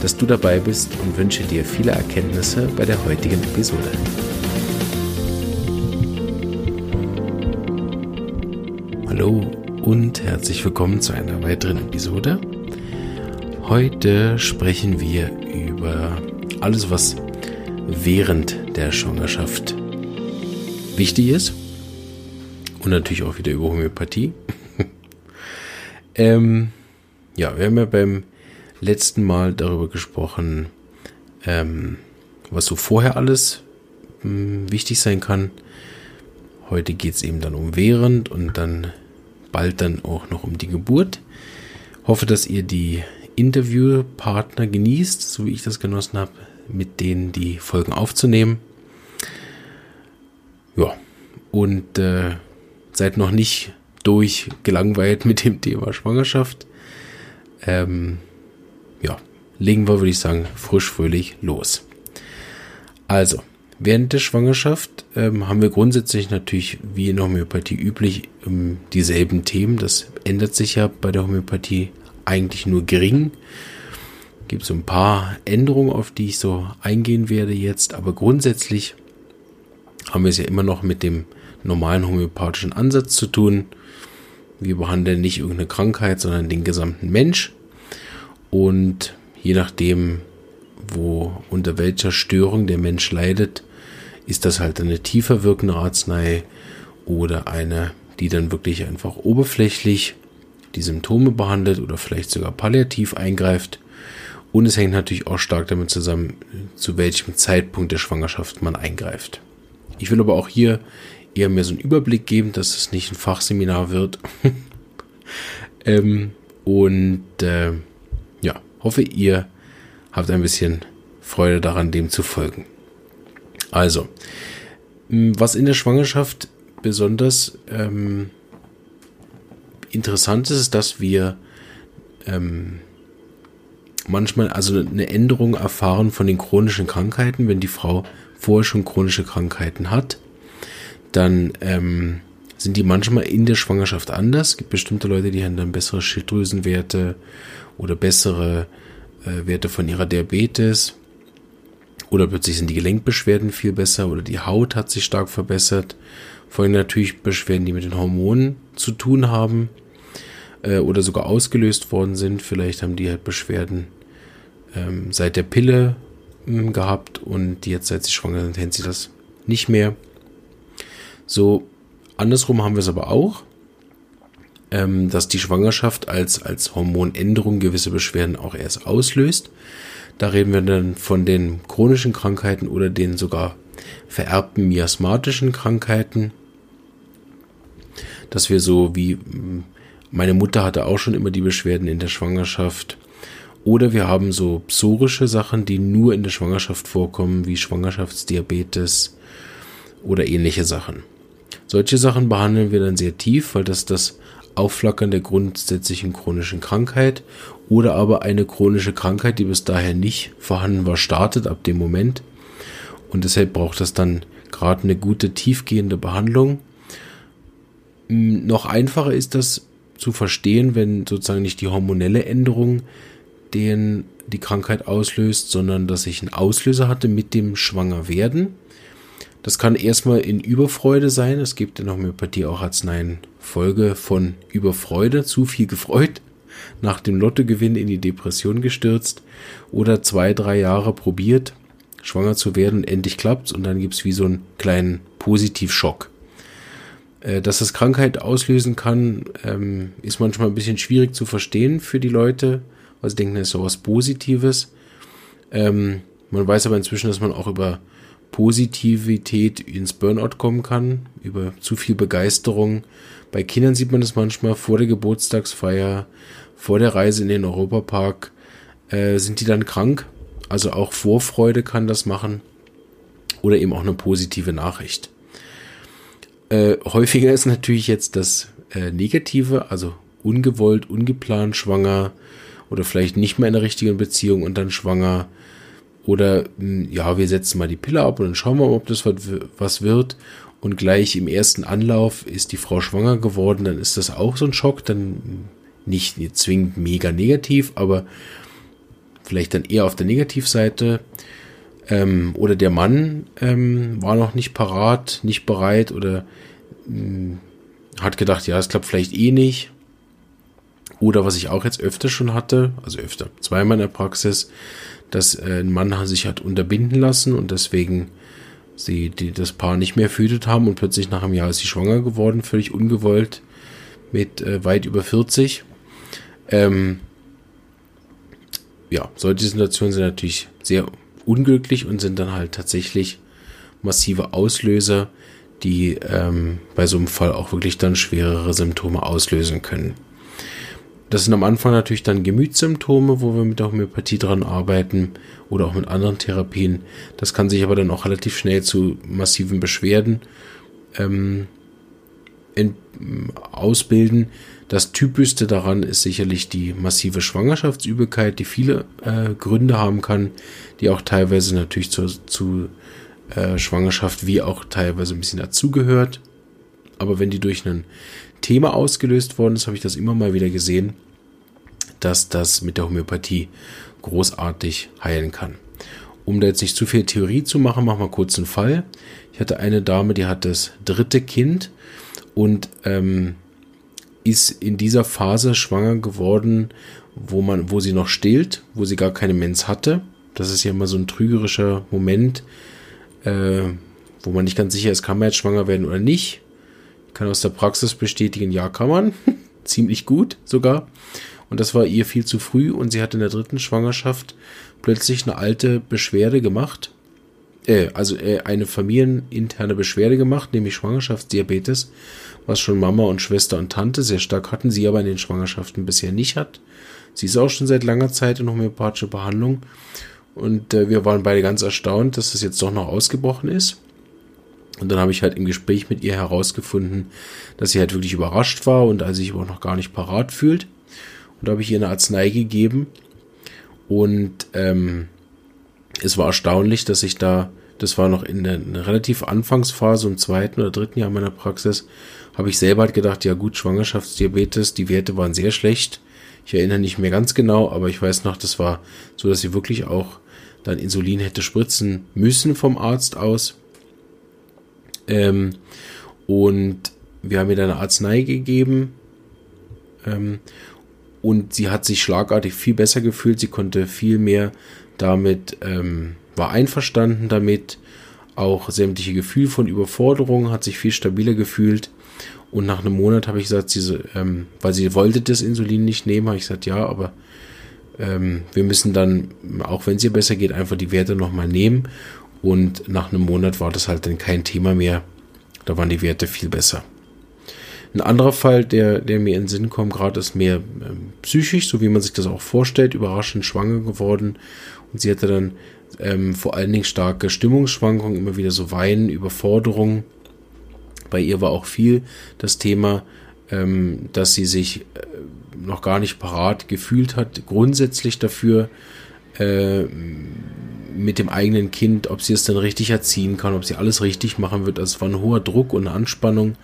dass du dabei bist und wünsche dir viele Erkenntnisse bei der heutigen Episode. Hallo und herzlich willkommen zu einer weiteren Episode. Heute sprechen wir über alles, was während der Schwangerschaft wichtig ist. Und natürlich auch wieder über Homöopathie. ähm, ja, wir haben ja beim letzten Mal darüber gesprochen, ähm, was so vorher alles mh, hm, wichtig sein kann. Heute geht es eben dann um während und dann bald dann auch noch um die Geburt. Hoffe, dass ihr die Interviewpartner genießt, so wie ich das genossen habe, mit denen die Folgen aufzunehmen. Ja, und äh, seid noch nicht durchgelangweilt mit dem Thema Schwangerschaft. Ähm, ja, legen wir, würde ich sagen, frisch, fröhlich los. Also, während der Schwangerschaft ähm, haben wir grundsätzlich natürlich, wie in der Homöopathie üblich, ähm, dieselben Themen. Das ändert sich ja bei der Homöopathie eigentlich nur gering. Gibt so ein paar Änderungen, auf die ich so eingehen werde jetzt, aber grundsätzlich haben wir es ja immer noch mit dem normalen homöopathischen Ansatz zu tun. Wir behandeln nicht irgendeine Krankheit, sondern den gesamten Mensch. Und je nachdem, wo unter welcher Störung der Mensch leidet, ist das halt eine tiefer wirkende Arznei oder eine, die dann wirklich einfach oberflächlich die Symptome behandelt oder vielleicht sogar palliativ eingreift. Und es hängt natürlich auch stark damit zusammen, zu welchem Zeitpunkt der Schwangerschaft man eingreift. Ich will aber auch hier eher mehr so einen Überblick geben, dass es nicht ein Fachseminar wird. ähm, und äh, hoffe, ihr habt ein bisschen Freude daran, dem zu folgen. Also, was in der Schwangerschaft besonders ähm, interessant ist, ist, dass wir ähm, manchmal also eine Änderung erfahren von den chronischen Krankheiten, wenn die Frau vorher schon chronische Krankheiten hat, dann ähm, sind die manchmal in der Schwangerschaft anders. Es gibt bestimmte Leute, die haben dann bessere Schilddrüsenwerte oder bessere äh, Werte von ihrer Diabetes. Oder plötzlich sind die Gelenkbeschwerden viel besser oder die Haut hat sich stark verbessert. Vor allem natürlich Beschwerden, die mit den Hormonen zu tun haben äh, oder sogar ausgelöst worden sind. Vielleicht haben die halt Beschwerden ähm, seit der Pille ähm, gehabt und jetzt, seit sie schwanger sind, hält sie das nicht mehr. So, andersrum haben wir es aber auch, ähm, dass die Schwangerschaft als, als Hormonänderung gewisse Beschwerden auch erst auslöst. Da reden wir dann von den chronischen Krankheiten oder den sogar vererbten miasmatischen Krankheiten. Dass wir so wie meine Mutter hatte auch schon immer die Beschwerden in der Schwangerschaft. Oder wir haben so psorische Sachen, die nur in der Schwangerschaft vorkommen, wie Schwangerschaftsdiabetes oder ähnliche Sachen. Solche Sachen behandeln wir dann sehr tief, weil das das Aufflackern der grundsätzlichen chronischen Krankheit oder aber eine chronische Krankheit, die bis daher nicht vorhanden war, startet ab dem Moment. Und deshalb braucht das dann gerade eine gute tiefgehende Behandlung. Noch einfacher ist das zu verstehen, wenn sozusagen nicht die hormonelle Änderung den die Krankheit auslöst, sondern dass ich einen Auslöser hatte mit dem Schwangerwerden. Das kann erstmal in Überfreude sein. Es gibt in Homöopathie auch Arzneien Folge von Überfreude, zu viel gefreut, nach dem Lottogewinn in die Depression gestürzt. Oder zwei, drei Jahre probiert, schwanger zu werden, endlich klappt's. Und dann gibt's wie so einen kleinen Positivschock. Äh, dass das Krankheit auslösen kann, ähm, ist manchmal ein bisschen schwierig zu verstehen für die Leute, weil sie denken, das ist so was Positives. Ähm, man weiß aber inzwischen, dass man auch über Positivität ins Burnout kommen kann, über zu viel Begeisterung. Bei Kindern sieht man das manchmal vor der Geburtstagsfeier, vor der Reise in den Europapark, äh, sind die dann krank. Also auch Vorfreude kann das machen. oder eben auch eine positive Nachricht. Äh, häufiger ist natürlich jetzt das äh, Negative, also ungewollt, ungeplant schwanger oder vielleicht nicht mehr in der richtigen Beziehung und dann schwanger. Oder hm, ja, wir setzen mal die Pille ab und dann schauen wir mal, ob das was wird. Und gleich im ersten Anlauf ist die Frau schwanger geworden, dann ist das auch so ein Schock, dann nicht zwingend mega negativ, aber vielleicht dann eher auf der Negativseite. Ähm, oder der Mann ähm, war noch nicht parat, nicht bereit oder mh, hm, hat gedacht, ja, es klappt vielleicht eh nicht. Oder was ich auch jetzt öfter schon hatte, also öfter, zweimal in der Praxis, dass äh, ein Mann sich hat unterbinden lassen und deswegen sie die, das Paar nicht mehr verhütet haben und plötzlich nach einem Jahr ist sie schwanger geworden, völlig ungewollt, mit äh, weit über 40. Ähm, ja, solche Situationen sind natürlich sehr unglücklich und sind dann halt tatsächlich massive Auslöser, die ähm, bei so einem Fall auch wirklich dann schwerere Symptome auslösen können. Das sind am Anfang natürlich dann Gemütssymptome, wo wir mit der Homöopathie dran arbeiten oder auch mit anderen Therapien. Das kann sich aber dann auch relativ schnell zu massiven Beschwerden ähm, in, ausbilden. Das typischste daran ist sicherlich die massive Schwangerschaftsübelkeit, die viele äh, Gründe haben kann, die auch teilweise natürlich zu, zu äh, Schwangerschaft wie auch teilweise ein bisschen dazugehört. Aber wenn die durch ein Thema ausgelöst worden ist, habe ich das immer mal wieder gesehen, dass das mit der Homöopathie großartig heilen kann. Um da jetzt nicht zu viel Theorie zu machen, machen wir kurz einen Fall. Ich hatte eine Dame, die hat das dritte Kind und ähm, ist in dieser Phase schwanger geworden, wo man, wo sie noch stillt, wo sie gar keine Mens hatte. Das ist ja immer so ein trügerischer Moment, äh, wo man nicht ganz sicher ist, kann man jetzt schwanger werden oder nicht. Kann aus der Praxis bestätigen, ja, kann man. Ziemlich gut sogar. Und das war ihr viel zu früh und sie hat in der dritten Schwangerschaft plötzlich eine alte Beschwerde gemacht. Äh, also äh, eine familieninterne Beschwerde gemacht, nämlich Schwangerschaftsdiabetes, was schon Mama und Schwester und Tante sehr stark hatten, sie aber in den Schwangerschaften bisher nicht hat. Sie ist auch schon seit langer Zeit in homöopathischer Behandlung und äh, wir waren beide ganz erstaunt, dass das jetzt doch noch ausgebrochen ist. Und dann habe ich halt im Gespräch mit ihr herausgefunden, dass sie halt wirklich überrascht war und also sich auch noch gar nicht parat fühlt. Und da habe ich ihr eine Arznei gegeben. Und ähm, es war erstaunlich, dass ich da, das war noch in der, in der relativ Anfangsphase, im zweiten oder dritten Jahr meiner Praxis, habe ich selber halt gedacht, ja gut, Schwangerschaftsdiabetes, die Werte waren sehr schlecht. Ich erinnere nicht mehr ganz genau, aber ich weiß noch, das war so, dass sie wirklich auch dann Insulin hätte spritzen müssen vom Arzt aus. Ähm, und wir haben ihr dann eine Arznei gegeben. Ähm, und sie hat sich schlagartig viel besser gefühlt. Sie konnte viel mehr damit, ähm, war einverstanden damit. Auch sämtliche Gefühle von Überforderung hat sich viel stabiler gefühlt. Und nach einem Monat habe ich gesagt, sie, ähm, weil sie wollte das Insulin nicht nehmen, habe ich gesagt, ja, aber ähm, wir müssen dann, auch wenn es ihr besser geht, einfach die Werte nochmal nehmen. Und nach einem Monat war das halt dann kein Thema mehr. Da waren die Werte viel besser. Ein anderer Fall, der, der mir in den Sinn kommt, gerade ist mehr ähm, psychisch, so wie man sich das auch vorstellt, überraschend schwanger geworden. Und sie hatte dann ähm, vor allen Dingen starke Stimmungsschwankungen, immer wieder so Weinen, Überforderung. Bei ihr war auch viel das Thema, ähm, dass sie sich äh, noch gar nicht parat gefühlt hat, grundsätzlich dafür, äh, mit dem eigenen Kind, ob sie es dann richtig erziehen kann, ob sie alles richtig machen wird. Also es war ein hoher Druck und eine Anspannung,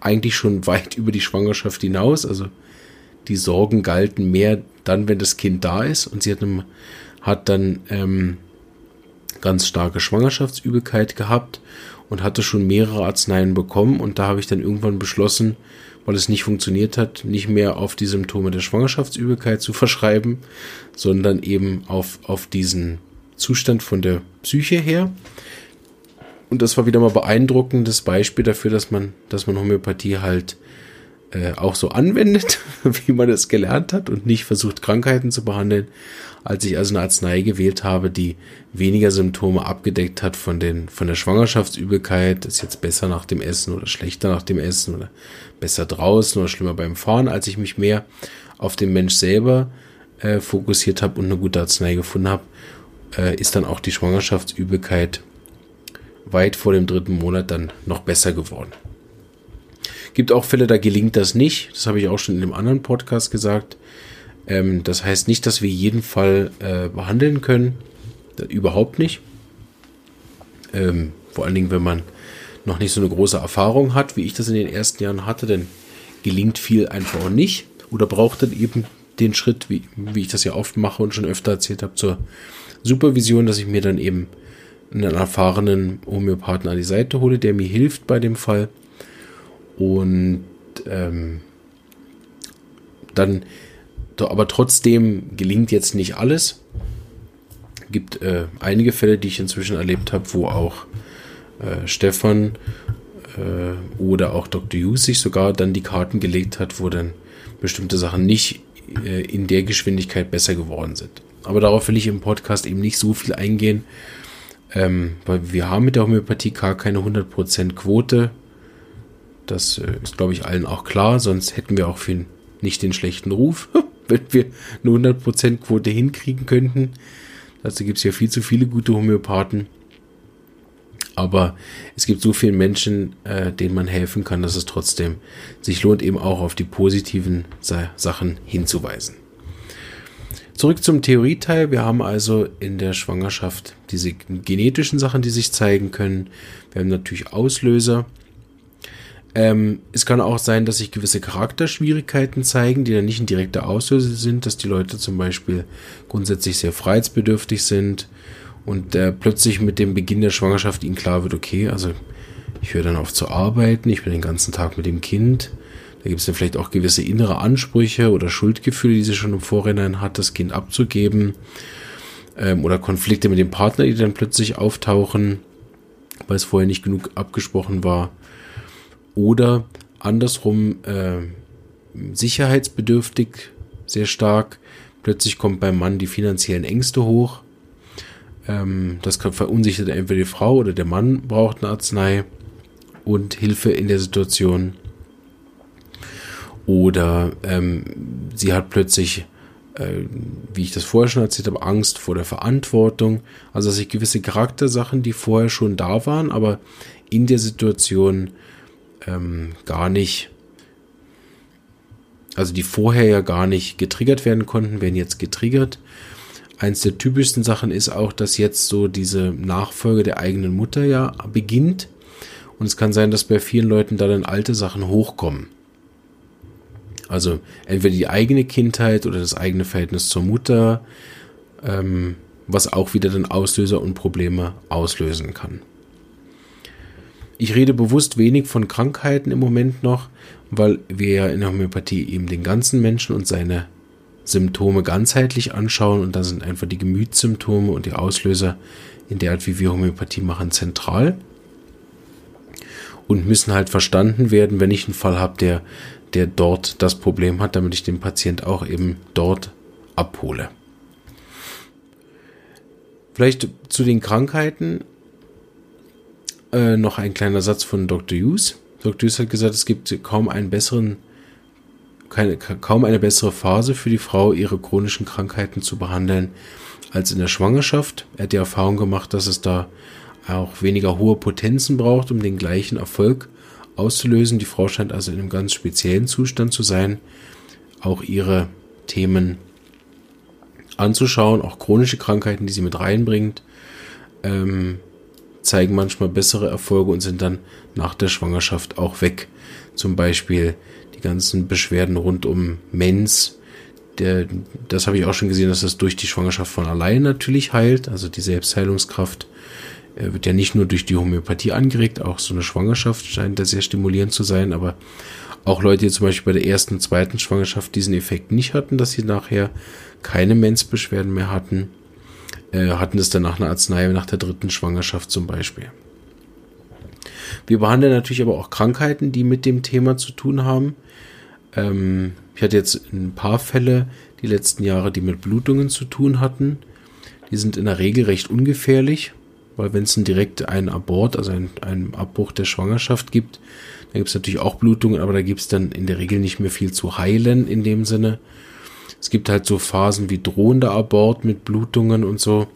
eigentlich schon weit über die Schwangerschaft hinaus. Also die Sorgen galten mehr dann, wenn das Kind da ist. Und sie hat, einem, hat dann ähm, ganz starke Schwangerschaftsübelkeit gehabt und hatte schon mehrere Arzneien bekommen. Und da habe ich dann irgendwann beschlossen, weil es nicht funktioniert hat, nicht mehr auf die Symptome der Schwangerschaftsübelkeit zu verschreiben, sondern eben auf, auf diesen Zustand von der Psyche her. Und das war wieder mal beeindruckendes Beispiel dafür, dass man, dass man Homöopathie halt äh, auch so anwendet, wie man es gelernt hat und nicht versucht, Krankheiten zu behandeln. Als ich also eine Arznei gewählt habe, die weniger Symptome abgedeckt hat von den, von der Schwangerschaftsübelkeit, ist jetzt besser nach dem Essen oder schlechter nach dem Essen oder besser draußen oder schlimmer beim Fahren, als ich mich mehr auf den Mensch selber äh, fokussiert habe und eine gute Arznei gefunden habe, äh, ist dann auch die Schwangerschaftsübelkeit weit vor dem dritten Monat dann noch besser geworden. Gibt auch Fälle, da gelingt das nicht. Das habe ich auch schon in einem anderen Podcast gesagt. Ähm, das heißt nicht, dass wir jeden Fall äh, behandeln können. Das, überhaupt nicht. Ähm, vor allen Dingen, wenn man noch nicht so eine große Erfahrung hat, wie ich das in den ersten Jahren hatte, dann gelingt viel einfach nicht oder braucht dann eben den Schritt, wie, wie ich das ja oft mache und schon öfter erzählt habe, zur Supervision, dass ich mir dann eben einen erfahrenen Homöopathen an die Seite hole, der mir hilft bei dem Fall. Und ähm, dann, aber trotzdem gelingt jetzt nicht alles. Gibt äh, einige Fälle, die ich inzwischen erlebt habe, wo auch äh, Stefan äh, oder auch Dr. Hughes sich sogar dann die Karten gelegt hat, wo dann bestimmte Sachen nicht äh, in der Geschwindigkeit besser geworden sind. Aber darauf will ich im Podcast eben nicht so viel eingehen, ähm, weil wir haben mit der Homöopathie gar keine 100% Quote. Das äh, ist, glaube ich, allen auch klar, sonst hätten wir auch für nicht den schlechten Ruf, wenn wir eine 100% Quote hinkriegen könnten. Dazu gibt es ja viel zu viele gute Homöopathen. Aber es gibt so viele Menschen, äh, denen man helfen kann, dass es trotzdem sich lohnt, eben auch auf die positiven Sa Sachen hinzuweisen. Zurück zum Theorieteil. Wir haben also in der Schwangerschaft diese genetischen Sachen, die sich zeigen können. Wir haben natürlich Auslöser. Ähm, es kann auch sein, dass sich gewisse Charakterschwierigkeiten zeigen, die dann nicht ein direkter Auslöser sind, dass die Leute zum Beispiel grundsätzlich sehr freiheitsbedürftig sind und äh, plötzlich mit dem Beginn der Schwangerschaft ihnen klar wird, okay, also ich höre dann auf zu arbeiten, ich bin den ganzen Tag mit dem Kind, da gibt es dann vielleicht auch gewisse innere Ansprüche oder Schuldgefühle, die sie schon im Vorhinein hat, das Kind abzugeben. Ähm, oder Konflikte mit dem Partner, die dann plötzlich auftauchen, weil es vorher nicht genug abgesprochen war. Oder andersrum äh, sicherheitsbedürftig, sehr stark. Plötzlich kommt beim Mann die finanziellen Ängste hoch. Ähm, das verunsichert entweder die Frau oder der Mann braucht eine Arznei und Hilfe in der Situation. Oder ähm, sie hat plötzlich, äh, wie ich das vorher schon erzählt habe, Angst vor der Verantwortung. Also dass sich gewisse Charaktersachen, die vorher schon da waren, aber in der Situation ähm, gar nicht, also die vorher ja gar nicht getriggert werden konnten, werden jetzt getriggert. Eins der typischsten Sachen ist auch, dass jetzt so diese Nachfolge der eigenen Mutter ja beginnt. Und es kann sein, dass bei vielen Leuten da dann alte Sachen hochkommen. Also entweder die eigene Kindheit oder das eigene Verhältnis zur Mutter, ähm, was auch wieder dann Auslöser und Probleme auslösen kann. Ich rede bewusst wenig von Krankheiten im Moment noch, weil wir ja in der Homöopathie eben den ganzen Menschen und seine Symptome ganzheitlich anschauen und da sind einfach die Gemütssymptome und die Auslöser in der Art, wie wir Homöopathie machen, zentral und müssen halt verstanden werden, wenn ich einen Fall habe, der der dort das Problem hat, damit ich den Patient auch eben dort abhole. Vielleicht zu den Krankheiten äh, noch ein kleiner Satz von Dr. Hughes. Dr. Hughes hat gesagt, es gibt kaum einen besseren, keine, kaum eine bessere Phase für die Frau, ihre chronischen Krankheiten zu behandeln, als in der Schwangerschaft. Er hat die Erfahrung gemacht, dass es da auch weniger hohe Potenzen braucht, um den gleichen Erfolg auszulösen. Die Frau scheint also in einem ganz speziellen Zustand zu sein, auch ihre Themen anzuschauen, auch chronische Krankheiten, die sie mit reinbringt, ähm, zeigen manchmal bessere Erfolge und sind dann nach der Schwangerschaft auch weg. Zum Beispiel die ganzen Beschwerden rund um Mens. Der, das habe ich auch schon gesehen, dass das durch die Schwangerschaft von allein natürlich heilt, also die Selbstheilungskraft wird ja nicht nur durch die Homöopathie angeregt, auch so eine Schwangerschaft scheint da sehr stimulierend zu sein, aber auch Leute, die zum Beispiel bei der ersten, zweiten Schwangerschaft diesen Effekt nicht hatten, dass sie nachher keine Menzbeschwerden mehr hatten, äh, hatten es dann nach einer Arznei nach der dritten Schwangerschaft zum Beispiel. Wir behandeln natürlich aber auch Krankheiten, die mit dem Thema zu tun haben. Ähm, ich hatte jetzt ein paar Fälle die letzten Jahre, die mit Blutungen zu tun hatten. Die sind in der Regel recht ungefährlich weil wenn es direkt einen Abort, also einen, einen Abbruch der Schwangerschaft gibt, dann gibt es natürlich auch Blutungen, aber da gibt es dann in der Regel nicht mehr viel zu heilen in dem Sinne. Es gibt halt so Phasen wie drohender Abort mit Blutungen und so.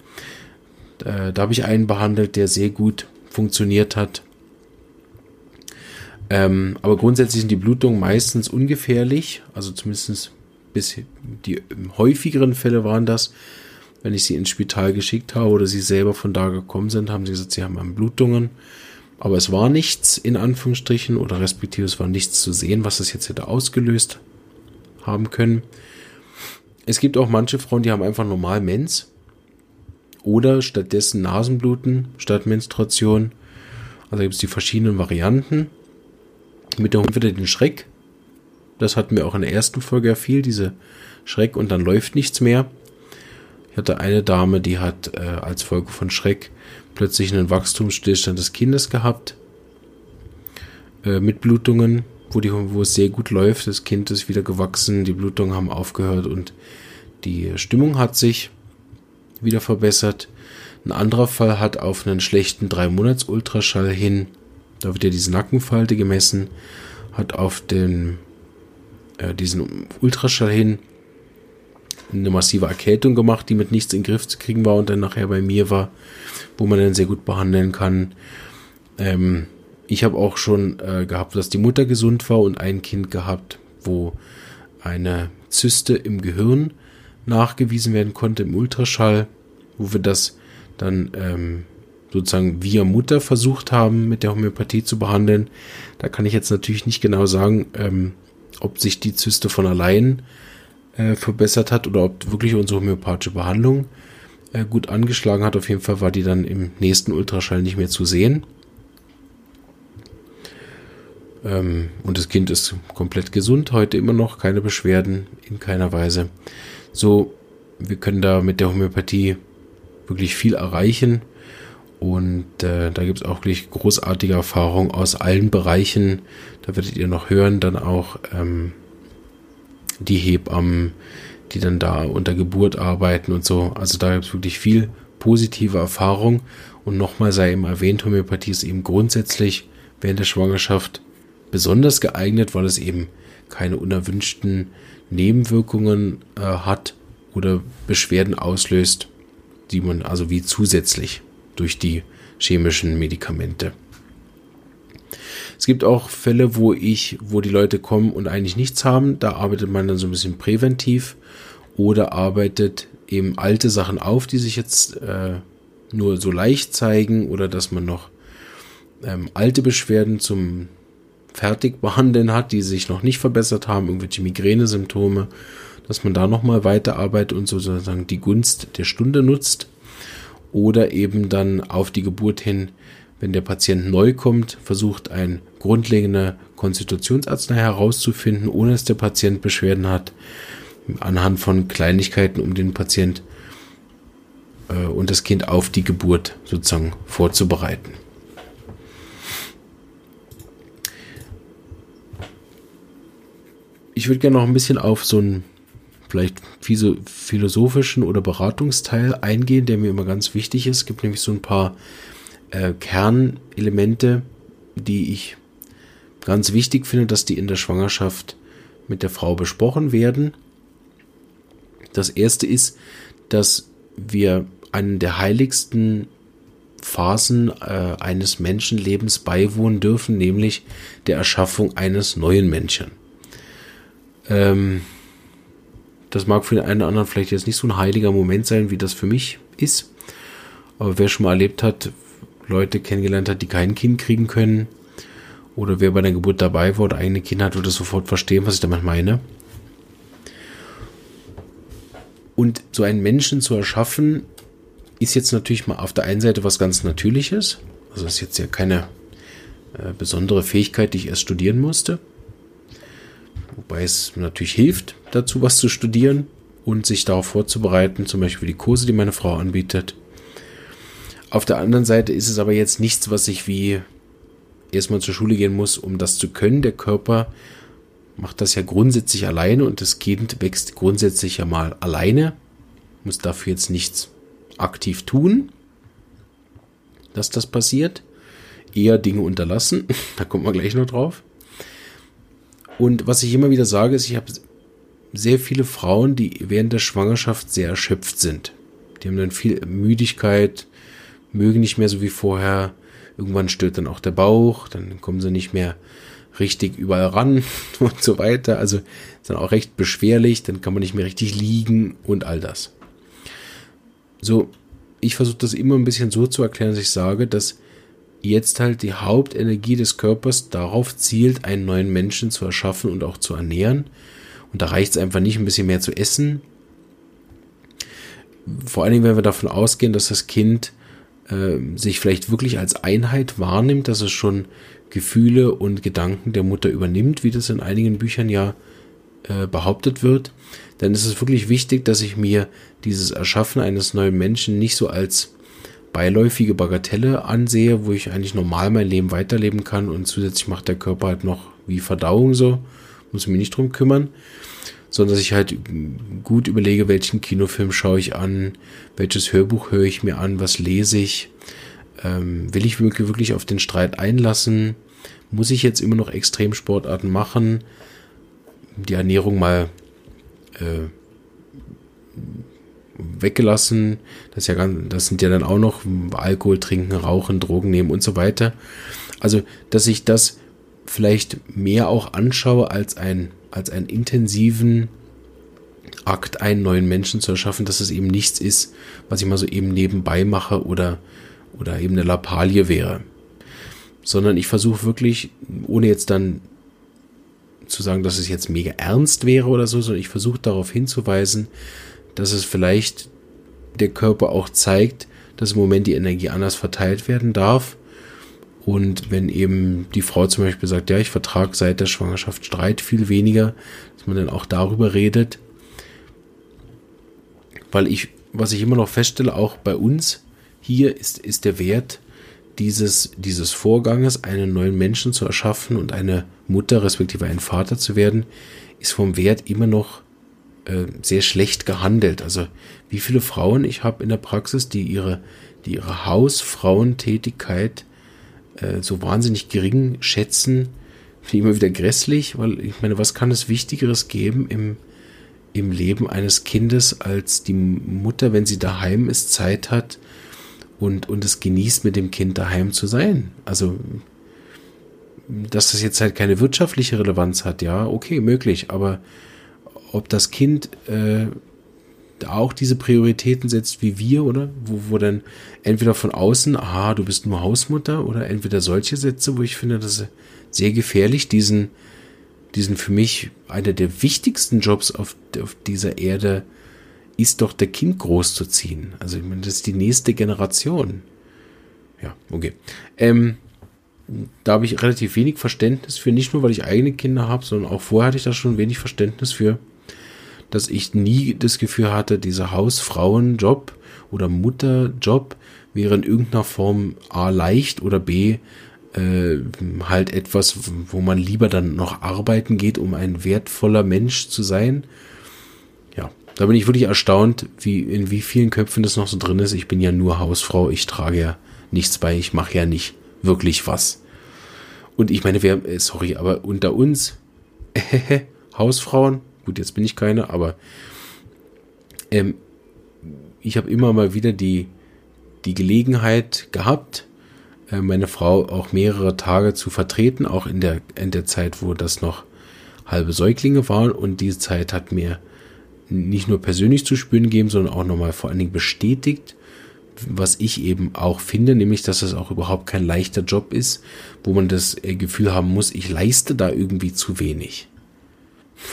Äh, da habe ich einen behandelt, der sehr gut funktioniert hat. Ähm, aber grundsätzlich sind die Blutungen meistens ungefährlich, also zumindest bis die häufigeren Fälle waren das, wenn ich sie ins Spital geschickt habe oder sie selber von da gekommen sind, haben sie gesagt, sie haben Blutungen. Aber es war nichts in Anführungsstrichen oder respektive es war nichts zu sehen, was das jetzt hätte ausgelöst haben können. Es gibt auch manche Frauen, die haben einfach normal Mens oder stattdessen Nasenbluten statt Menstruation. Also gibt es die verschiedenen Varianten. Mit der entweder den Schreck, das hatten wir auch in der ersten Folge ja viel, diese Schreck und dann läuft nichts mehr. Hatte eine Dame, die hat äh, als Folge von Schreck plötzlich einen Wachstumsstillstand des Kindes gehabt. Äh, mit Blutungen, wo, die, wo es sehr gut läuft. Das Kind ist wieder gewachsen, die Blutungen haben aufgehört und die Stimmung hat sich wieder verbessert. Ein anderer Fall hat auf einen schlechten 3-Monats-Ultraschall hin, da wird ja diese Nackenfalte gemessen, hat auf den, äh, diesen Ultraschall hin eine massive Erkältung gemacht, die mit nichts in den Griff zu kriegen war und dann nachher bei mir war, wo man dann sehr gut behandeln kann. Ähm, ich habe auch schon äh, gehabt, dass die Mutter gesund war und ein Kind gehabt, wo eine Zyste im Gehirn nachgewiesen werden konnte im Ultraschall, wo wir das dann ähm, sozusagen via Mutter versucht haben, mit der Homöopathie zu behandeln. Da kann ich jetzt natürlich nicht genau sagen, ähm, ob sich die Zyste von allein äh, verbessert hat oder ob wirklich unsere homöopathische Behandlung äh, gut angeschlagen hat. Auf jeden Fall war die dann im nächsten Ultraschall nicht mehr zu sehen. Ähm, und das Kind ist komplett gesund, heute immer noch, keine Beschwerden in keiner Weise. So, wir können da mit der Homöopathie wirklich viel erreichen. Und äh, da gibt es auch wirklich großartige Erfahrungen aus allen Bereichen. Da werdet ihr noch hören, dann auch ähm, die Hebammen, die dann da unter Geburt arbeiten und so. Also da gibt es wirklich viel positive Erfahrung. Und nochmal sei eben erwähnt, Homöopathie ist eben grundsätzlich während der Schwangerschaft besonders geeignet, weil es eben keine unerwünschten Nebenwirkungen äh, hat oder Beschwerden auslöst, die man also wie zusätzlich durch die chemischen Medikamente. Es gibt auch Fälle, wo ich, wo die Leute kommen und eigentlich nichts haben. Da arbeitet man dann so ein bisschen präventiv oder arbeitet eben alte Sachen auf, die sich jetzt äh, nur so leicht zeigen oder dass man noch ähm, alte Beschwerden zum fertig behandeln hat, die sich noch nicht verbessert haben, irgendwelche Migränesymptome, dass man da nochmal weiterarbeitet und sozusagen die Gunst der Stunde nutzt oder eben dann auf die Geburt hin, wenn der Patient neu kommt, versucht ein grundlegender Konstitutionsarznei herauszufinden, ohne dass der Patient Beschwerden hat, anhand von Kleinigkeiten, um den Patient äh, und das Kind auf die Geburt sozusagen vorzubereiten. Ich würde gerne noch ein bisschen auf so einen vielleicht philosophischen oder Beratungsteil eingehen, der mir immer ganz wichtig ist. Es gibt nämlich so ein paar äh, Kernelemente, die ich ganz wichtig finde, dass die in der Schwangerschaft mit der Frau besprochen werden. Das erste ist, dass wir einen der heiligsten Phasen äh, eines Menschenlebens beiwohnen dürfen, nämlich der Erschaffung eines neuen Menschen. Ähm, das mag für den einen oder anderen vielleicht jetzt nicht so ein heiliger Moment sein, wie das für mich ist. Aber wer schon mal erlebt hat, Leute kennengelernt hat, die kein Kind kriegen können, oder wer bei der Geburt dabei war oder eigene Kinder hat, das sofort verstehen, was ich damit meine. Und so einen Menschen zu erschaffen, ist jetzt natürlich mal auf der einen Seite was ganz Natürliches. Also das ist jetzt ja keine äh, besondere Fähigkeit, die ich erst studieren musste. Wobei es natürlich hilft, dazu was zu studieren und sich darauf vorzubereiten, zum Beispiel die Kurse, die meine Frau anbietet. Auf der anderen Seite ist es aber jetzt nichts, was ich wie erstmal zur Schule gehen muss, um das zu können. Der Körper macht das ja grundsätzlich alleine und das Kind wächst grundsätzlich ja mal alleine, muss dafür jetzt nichts aktiv tun, dass das passiert. Eher Dinge unterlassen, da kommt man gleich noch drauf. Und was ich immer wieder sage, ist, ich habe sehr viele Frauen, die während der Schwangerschaft sehr erschöpft sind. Die haben dann viel Müdigkeit, mögen nicht mehr so wie vorher. Irgendwann stört dann auch der Bauch, dann kommen sie nicht mehr richtig überall ran und so weiter. Also ist dann auch recht beschwerlich, dann kann man nicht mehr richtig liegen und all das. So, ich versuche das immer ein bisschen so zu erklären, dass ich sage, dass jetzt halt die Hauptenergie des Körpers darauf zielt, einen neuen Menschen zu erschaffen und auch zu ernähren. Und da reicht es einfach nicht, ein bisschen mehr zu essen. Vor allen Dingen, wenn wir davon ausgehen, dass das Kind äh, sich vielleicht wirklich als Einheit wahrnimmt, dass es schon Gefühle und Gedanken der Mutter übernimmt, wie das in einigen Büchern ja äh, behauptet wird, dann ist es wirklich wichtig, dass ich mir dieses Erschaffen eines neuen Menschen nicht so als beiläufige Bagatelle ansehe, wo ich eigentlich normal mein Leben weiterleben kann und zusätzlich macht der Körper halt noch wie Verdauung so, muss mich nicht drum kümmern, sondern dass ich halt gut überlege, welchen Kinofilm schaue ich an, welches Hörbuch höre ich mir an, was lese ich, ähm, will ich wirklich auf den Streit einlassen, muss ich jetzt immer noch Extremsportarten machen, die Ernährung mal äh, weggelassen. Das, ja ganz, das sind ja dann auch noch Alkohol trinken, rauchen, Drogen nehmen und so weiter. Also, dass ich das vielleicht mehr auch anschaue als, ein, als einen intensiven Akt, einen neuen Menschen zu erschaffen, dass es eben nichts ist, was ich mal so eben nebenbei mache oder, oder eben eine Lappalie wäre. Sondern ich versuche wirklich, ohne jetzt dann zu sagen, dass es jetzt mega ernst wäre oder so, sondern ich versuche darauf hinzuweisen, dass es vielleicht der Körper auch zeigt, dass im Moment die Energie anders verteilt werden darf. Und wenn eben die Frau zum Beispiel sagt, ja, ich vertrage seit der Schwangerschaft Streit viel weniger, dass man dann auch darüber redet. Weil ich, was ich immer noch feststelle, auch bei uns hier ist, ist der Wert dieses, dieses Vorganges, einen neuen Menschen zu erschaffen und eine Mutter respektive ein Vater zu werden, ist vom Wert immer noch äh, sehr schlecht gehandelt. Also wie viele Frauen ich habe in der Praxis, die ihre, die ihre Hausfrauentätigkeit äh, so wahnsinnig gering schätzen, finde ich immer wieder grässlich, weil ich meine, was kann es Wichtigeres geben im, im Leben eines Kindes, als die Mutter, wenn sie daheim ist, Zeit hat und, und es genießt, mit dem Kind daheim zu sein. Also, dass das jetzt halt keine wirtschaftliche Relevanz hat, ja, okay, möglich, aber ob das Kind äh, auch diese Prioritäten setzt wie wir, oder? Wo, wo dann entweder von außen, aha, du bist nur Hausmutter, oder entweder solche Sätze, wo ich finde, das ist sehr gefährlich, diesen, diesen für mich einer der wichtigsten Jobs auf, auf dieser Erde ist doch der Kind großzuziehen. Also ich meine, das ist die nächste Generation. Ja, okay. Ähm, da habe ich relativ wenig Verständnis für, nicht nur weil ich eigene Kinder habe, sondern auch vorher hatte ich da schon wenig Verständnis für dass ich nie das Gefühl hatte, dieser Hausfrauenjob oder Mutterjob wäre in irgendeiner Form A leicht oder B äh, halt etwas, wo man lieber dann noch arbeiten geht, um ein wertvoller Mensch zu sein. Ja, da bin ich wirklich erstaunt, wie in wie vielen Köpfen das noch so drin ist. Ich bin ja nur Hausfrau, ich trage ja nichts bei, ich mache ja nicht wirklich was. Und ich meine, wer, äh, sorry, aber unter uns, Hausfrauen, Gut, jetzt bin ich keine, aber ähm, ich habe immer mal wieder die, die Gelegenheit gehabt, äh, meine Frau auch mehrere Tage zu vertreten, auch in der, in der Zeit, wo das noch halbe Säuglinge waren. Und diese Zeit hat mir nicht nur persönlich zu spüren gegeben, sondern auch nochmal vor allen Dingen bestätigt, was ich eben auch finde, nämlich, dass es auch überhaupt kein leichter Job ist, wo man das äh, Gefühl haben muss, ich leiste da irgendwie zu wenig.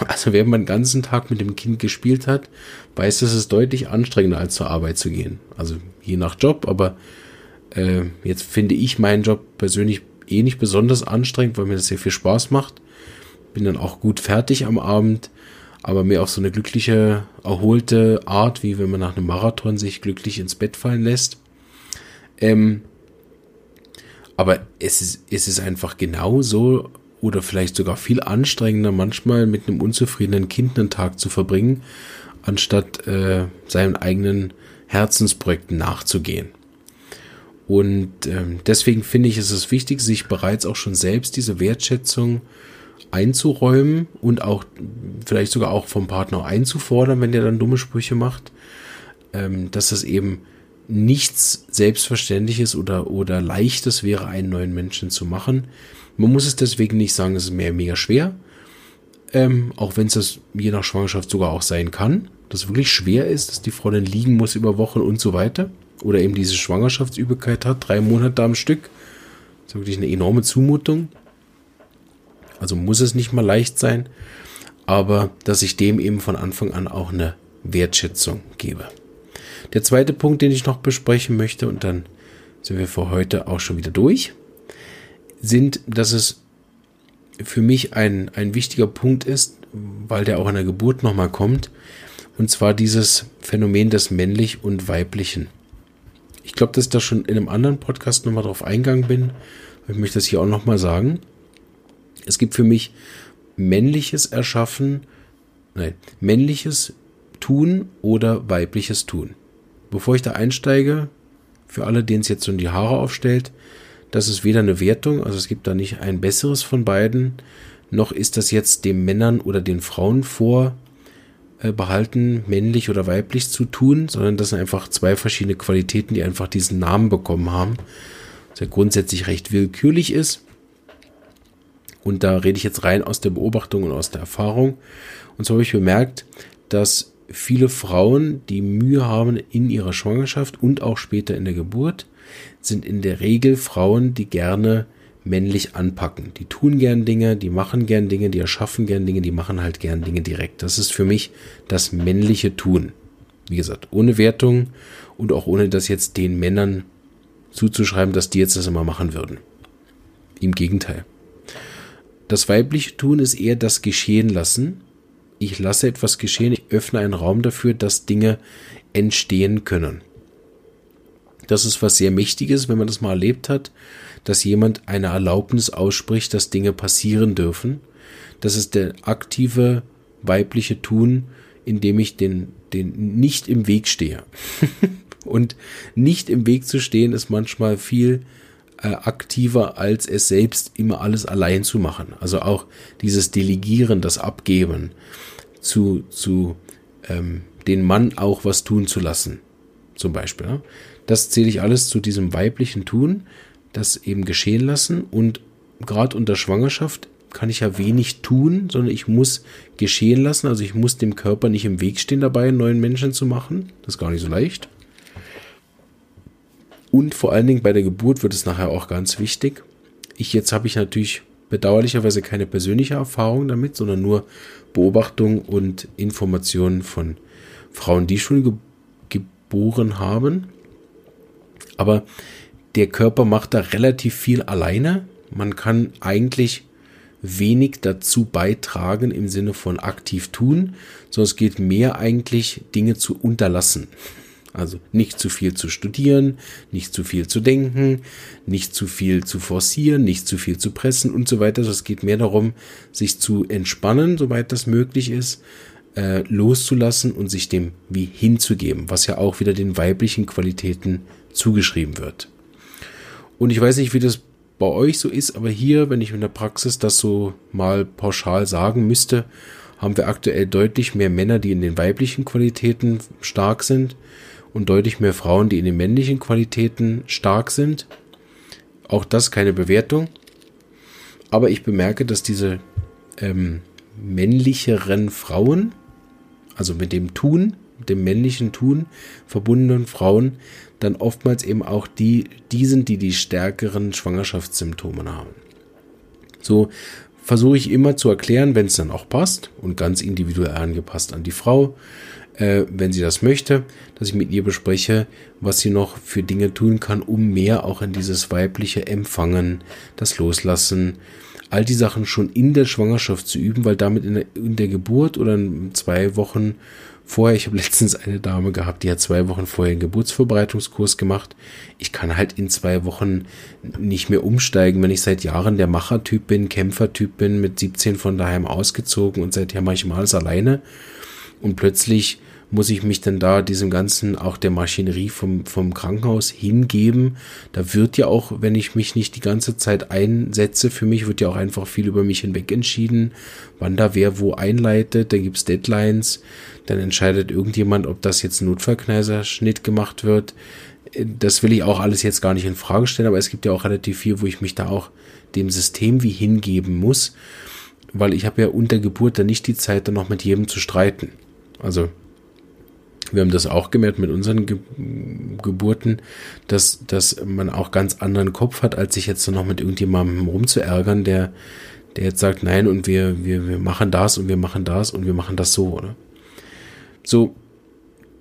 Also wer man den ganzen Tag mit dem Kind gespielt hat, weiß, dass es deutlich anstrengender als zur Arbeit zu gehen. Also je nach Job, aber äh, jetzt finde ich meinen Job persönlich eh nicht besonders anstrengend, weil mir das sehr viel Spaß macht. Bin dann auch gut fertig am Abend, aber mehr auf so eine glückliche, erholte Art, wie wenn man nach einem Marathon sich glücklich ins Bett fallen lässt. Ähm, aber es ist, es ist einfach genau so oder vielleicht sogar viel anstrengender, manchmal mit einem unzufriedenen Kind einen Tag zu verbringen, anstatt äh, seinen eigenen Herzensprojekten nachzugehen. Und ähm, deswegen finde ich, ist es wichtig, sich bereits auch schon selbst diese Wertschätzung einzuräumen und auch vielleicht sogar auch vom Partner einzufordern, wenn der dann dumme Sprüche macht, ähm, dass das eben nichts Selbstverständliches oder, oder Leichtes wäre, einen neuen Menschen zu machen. Man muss es deswegen nicht sagen, es ist mehr mega schwer. Ähm, auch wenn es das je nach Schwangerschaft sogar auch sein kann, dass es wirklich schwer ist, dass die Frau dann liegen muss über Wochen und so weiter. Oder eben diese Schwangerschaftsübelkeit hat, drei Monate am Stück. Das ist wirklich eine enorme Zumutung. Also muss es nicht mal leicht sein, aber dass ich dem eben von Anfang an auch eine Wertschätzung gebe. Der zweite Punkt, den ich noch besprechen möchte, und dann sind wir für heute auch schon wieder durch, sind, dass es für mich ein, ein wichtiger Punkt ist, weil der auch in der Geburt nochmal kommt, und zwar dieses Phänomen des männlich und weiblichen. Ich glaube, dass ich da schon in einem anderen Podcast nochmal drauf eingegangen bin. Ich möchte das hier auch nochmal sagen. Es gibt für mich männliches Erschaffen, nein, männliches Tun oder weibliches Tun. Bevor ich da einsteige, für alle, denen es jetzt so in die Haare aufstellt, das ist weder eine Wertung, also es gibt da nicht ein besseres von beiden, noch ist das jetzt den Männern oder den Frauen vorbehalten, männlich oder weiblich zu tun, sondern das sind einfach zwei verschiedene Qualitäten, die einfach diesen Namen bekommen haben, der grundsätzlich recht willkürlich ist. Und da rede ich jetzt rein aus der Beobachtung und aus der Erfahrung. Und so habe ich bemerkt, dass viele Frauen, die Mühe haben in ihrer Schwangerschaft und auch später in der Geburt, sind in der Regel Frauen, die gerne männlich anpacken. Die tun gern Dinge, die machen gern Dinge, die erschaffen gern Dinge, die machen halt gern Dinge direkt. Das ist für mich das männliche Tun. Wie gesagt, ohne Wertung und auch ohne das jetzt den Männern zuzuschreiben, dass die jetzt das immer machen würden. Im Gegenteil. Das weibliche Tun ist eher das Geschehen lassen, ich lasse etwas geschehen, ich öffne einen Raum dafür, dass Dinge entstehen können. Das ist was sehr Mächtiges, wenn man das mal erlebt hat, dass jemand eine Erlaubnis ausspricht, dass Dinge passieren dürfen. Das ist der aktive weibliche Tun, indem ich den, den nicht im Weg stehe. Und nicht im Weg zu stehen ist manchmal viel aktiver, als es selbst immer alles allein zu machen. Also auch dieses Delegieren, das Abgeben, zu, zu ähm, den Mann auch was tun zu lassen. Zum Beispiel. Ne? Das zähle ich alles zu diesem weiblichen Tun, das eben geschehen lassen. Und gerade unter Schwangerschaft kann ich ja wenig tun, sondern ich muss geschehen lassen. Also ich muss dem Körper nicht im Weg stehen dabei, einen neuen Menschen zu machen. Das ist gar nicht so leicht. Und vor allen Dingen bei der Geburt wird es nachher auch ganz wichtig. Ich jetzt habe ich natürlich bedauerlicherweise keine persönliche Erfahrung damit, sondern nur Beobachtung und Informationen von Frauen, die schon ge geboren haben. Aber der Körper macht da relativ viel alleine. Man kann eigentlich wenig dazu beitragen im Sinne von aktiv tun, sondern es geht mehr eigentlich Dinge zu unterlassen. Also nicht zu viel zu studieren, nicht zu viel zu denken, nicht zu viel zu forcieren, nicht zu viel zu pressen und so weiter. Es geht mehr darum, sich zu entspannen, soweit das möglich ist, äh, loszulassen und sich dem wie hinzugeben, was ja auch wieder den weiblichen Qualitäten zugeschrieben wird. Und ich weiß nicht, wie das bei euch so ist, aber hier, wenn ich in der Praxis das so mal pauschal sagen müsste, haben wir aktuell deutlich mehr Männer, die in den weiblichen Qualitäten stark sind und deutlich mehr Frauen, die in den männlichen Qualitäten stark sind. Auch das keine Bewertung. Aber ich bemerke, dass diese ähm, männlicheren Frauen, also mit dem Tun, mit dem männlichen Tun verbundenen Frauen, dann oftmals eben auch die, die sind, die die stärkeren Schwangerschaftssymptome haben. So versuche ich immer zu erklären, wenn es dann auch passt und ganz individuell angepasst an die Frau, äh, wenn sie das möchte, dass ich mit ihr bespreche, was sie noch für Dinge tun kann, um mehr auch in dieses weibliche Empfangen, das Loslassen, all die Sachen schon in der Schwangerschaft zu üben, weil damit in der, in der Geburt oder zwei Wochen vorher, ich habe letztens eine Dame gehabt, die hat zwei Wochen vorher einen Geburtsvorbereitungskurs gemacht. Ich kann halt in zwei Wochen nicht mehr umsteigen, wenn ich seit Jahren der Machertyp bin, Kämpfertyp bin, mit 17 von daheim ausgezogen und seither mache ich mal alles alleine. Und plötzlich muss ich mich dann da diesem ganzen, auch der Maschinerie vom, vom Krankenhaus hingeben. Da wird ja auch, wenn ich mich nicht die ganze Zeit einsetze, für mich wird ja auch einfach viel über mich hinweg entschieden, wann da wer wo einleitet, da gibt's Deadlines, dann entscheidet irgendjemand, ob das jetzt Notfallkneiserschnitt gemacht wird. Das will ich auch alles jetzt gar nicht in Frage stellen, aber es gibt ja auch relativ viel, wo ich mich da auch dem System wie hingeben muss, weil ich habe ja unter Geburt dann nicht die Zeit, dann noch mit jedem zu streiten. Also wir haben das auch gemerkt mit unseren Ge Geburten, dass, dass man auch ganz anderen Kopf hat, als sich jetzt noch mit irgendjemandem rumzuärgern, der, der jetzt sagt, nein, und wir, wir, wir machen das und wir machen das und wir machen das so, oder? So,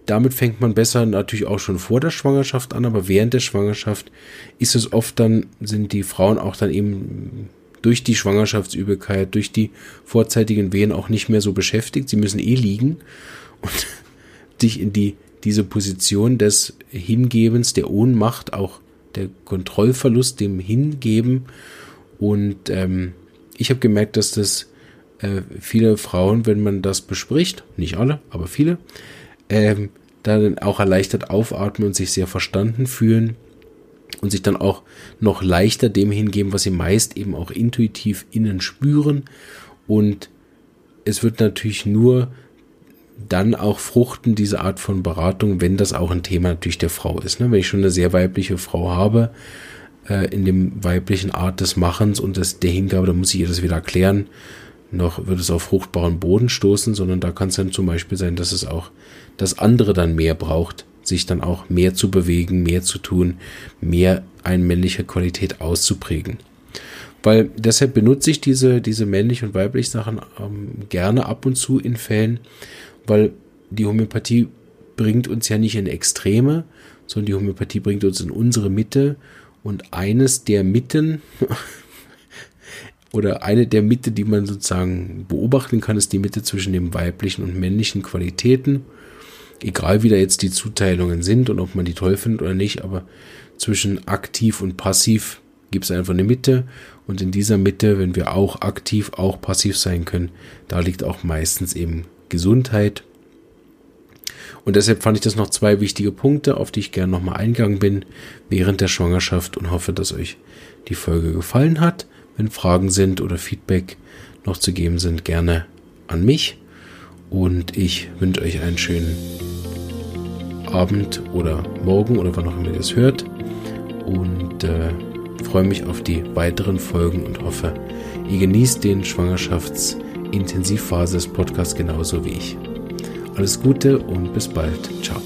damit fängt man besser natürlich auch schon vor der Schwangerschaft an, aber während der Schwangerschaft ist es oft dann, sind die Frauen auch dann eben durch die Schwangerschaftsübelkeit, durch die vorzeitigen Wehen auch nicht mehr so beschäftigt. Sie müssen eh liegen und dich in die, diese Position des Hingebens, der Ohnmacht, auch der Kontrollverlust, dem Hingeben. Und ähm, ich habe gemerkt, dass das äh, viele Frauen, wenn man das bespricht, nicht alle, aber viele, ähm, dann auch erleichtert aufatmen und sich sehr verstanden fühlen und sich dann auch noch leichter dem hingeben, was sie meist eben auch intuitiv innen spüren. Und es wird natürlich nur dann auch fruchten, diese Art von Beratung, wenn das auch ein Thema natürlich der Frau ist. Ne? Wenn ich schon eine sehr weibliche Frau habe, äh, in dem weiblichen Art des Machens und des, der Hingabe, dann muss ich ihr das wieder erklären, noch wird es auf fruchtbaren Boden stoßen, sondern da kann es dann zum Beispiel sein, dass es auch das andere dann mehr braucht, sich dann auch mehr zu bewegen, mehr zu tun, mehr eine männliche Qualität auszuprägen. Weil deshalb benutze ich diese, diese männlich und weiblich Sachen ähm, gerne ab und zu in Fällen, weil die Homöopathie bringt uns ja nicht in Extreme, sondern die Homöopathie bringt uns in unsere Mitte und eines der Mitten oder eine der Mitte, die man sozusagen beobachten kann, ist die Mitte zwischen den weiblichen und männlichen Qualitäten. Egal wie da jetzt die Zuteilungen sind und ob man die toll findet oder nicht, aber zwischen aktiv und passiv gibt es einfach eine Mitte und in dieser Mitte, wenn wir auch aktiv, auch passiv sein können, da liegt auch meistens eben Gesundheit. Und deshalb fand ich das noch zwei wichtige Punkte, auf die ich gerne nochmal eingegangen bin während der Schwangerschaft und hoffe, dass euch die Folge gefallen hat. Wenn Fragen sind oder Feedback noch zu geben sind, gerne an mich. Und ich wünsche euch einen schönen Abend oder Morgen oder wann auch immer ihr es hört. Und äh, freue mich auf die weiteren Folgen und hoffe, ihr genießt den Schwangerschaftsintensivphase des Podcasts genauso wie ich. Alles Gute und bis bald. Ciao.